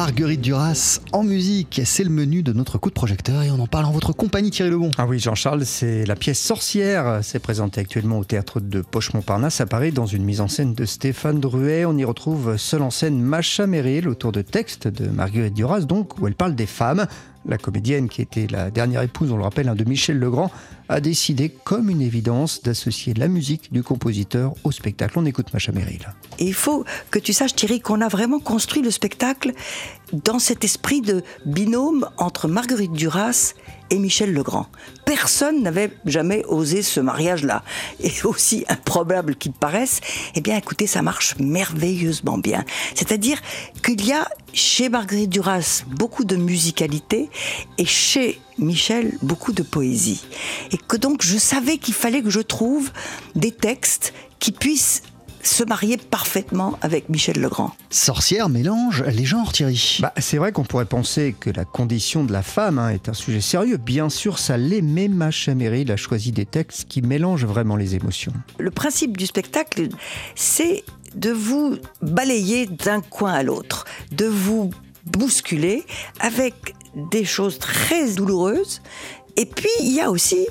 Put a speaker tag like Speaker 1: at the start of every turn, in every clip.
Speaker 1: Marguerite Duras en musique, c'est le menu de notre coup de projecteur et on en parle en votre compagnie Thierry Lebon.
Speaker 2: Ah oui Jean-Charles, c'est la pièce Sorcière, c'est présenté actuellement au théâtre de Poche-Montparnasse à Paris dans une mise en scène de Stéphane Druet. On y retrouve seul en scène Macha Merrill autour de textes de Marguerite Duras donc où elle parle des femmes. La comédienne, qui était la dernière épouse, on le rappelle, hein, de Michel Legrand, a décidé, comme une évidence, d'associer la musique du compositeur au spectacle. On écoute Macha Merrill.
Speaker 3: il faut que tu saches, Thierry, qu'on a vraiment construit le spectacle dans cet esprit de binôme entre Marguerite Duras et Michel Legrand. Personne n'avait jamais osé ce mariage-là. Et aussi improbable qu'il paraisse, eh bien écoutez, ça marche merveilleusement bien. C'est-à-dire qu'il y a chez Marguerite Duras beaucoup de musicalité et chez Michel beaucoup de poésie. Et que donc je savais qu'il fallait que je trouve des textes qui puissent se marier parfaitement avec Michel Legrand.
Speaker 1: Sorcière mélange les genres, Thierry.
Speaker 2: Bah, c'est vrai qu'on pourrait penser que la condition de la femme hein, est un sujet sérieux. Bien sûr, ça l'est, mais Macha Merrill a choisi des textes qui mélangent vraiment les émotions.
Speaker 3: Le principe du spectacle, c'est de vous balayer d'un coin à l'autre, de vous bousculer avec des choses très douloureuses. Et puis, il y a aussi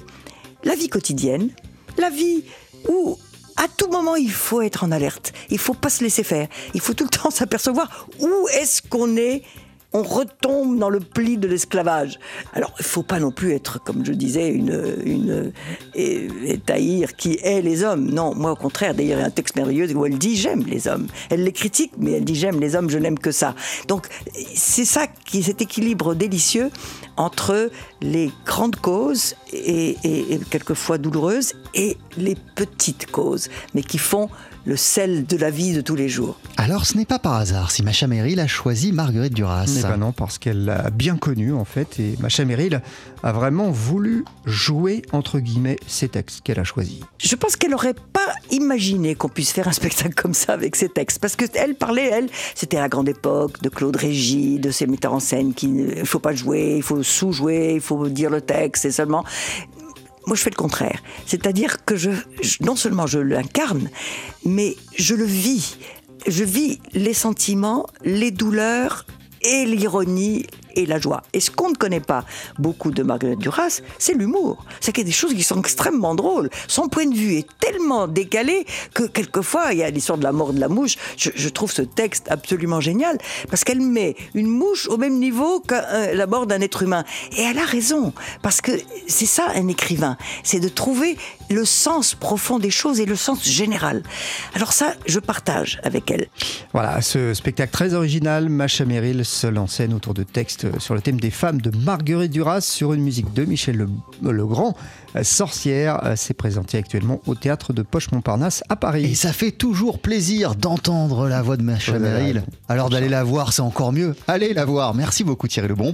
Speaker 3: la vie quotidienne, la vie où moment, il faut être en alerte. Il faut pas se laisser faire. Il faut tout le temps s'apercevoir où est-ce qu'on est on retombe dans le pli de l'esclavage. Alors, il faut pas non plus être, comme je disais, une, une étaïr qui hait les hommes. Non, moi au contraire, d'ailleurs, il y a un texte merveilleux où elle dit j'aime les hommes. Elle les critique, mais elle dit j'aime les hommes, je n'aime que ça. Donc, c'est ça qui cet équilibre délicieux entre les grandes causes et, et quelquefois douloureuses et les petites causes, mais qui font le sel de la vie de tous les jours.
Speaker 1: Alors ce n'est pas par hasard si Macha Merrill a choisi Marguerite Duras.
Speaker 2: Eh ben non, parce qu'elle l'a bien connue en fait, et Macha Merrill a vraiment voulu jouer entre guillemets ces textes qu'elle a choisis.
Speaker 3: Je pense qu'elle n'aurait pas imaginé qu'on puisse faire un spectacle comme ça avec ces textes, parce qu'elle parlait, elle, c'était la grande époque de Claude Régis, de ces metteurs en scène qui ne faut pas jouer, il faut sous-jouer, il faut dire le texte, et seulement. Moi, je fais le contraire. C'est-à-dire que je, non seulement je l'incarne, mais je le vis. Je vis les sentiments, les douleurs et l'ironie et la joie. Et ce qu'on ne connaît pas beaucoup de Marguerite Duras, c'est l'humour. C'est qu'il y a des choses qui sont extrêmement drôles. Son point de vue est tellement décalé que quelquefois, il y a l'histoire de la mort de la mouche. Je, trouve ce texte absolument génial parce qu'elle met une mouche au même niveau que euh, la mort d'un être humain. Et elle a raison parce que c'est ça un écrivain, c'est de trouver le sens profond des choses et le sens général. Alors ça, je partage avec elle.
Speaker 2: Voilà, ce spectacle très original, Macha Merrill, seule en scène autour de textes sur le thème des femmes de Marguerite Duras sur une musique de Michel Legrand. Sorcière, s'est présentée actuellement au théâtre de Poche-Montparnasse à Paris.
Speaker 1: Et ça fait toujours plaisir d'entendre la voix de Macha Merrill. Alors d'aller la voir, c'est encore mieux. Allez la voir. Merci beaucoup Thierry Lebon.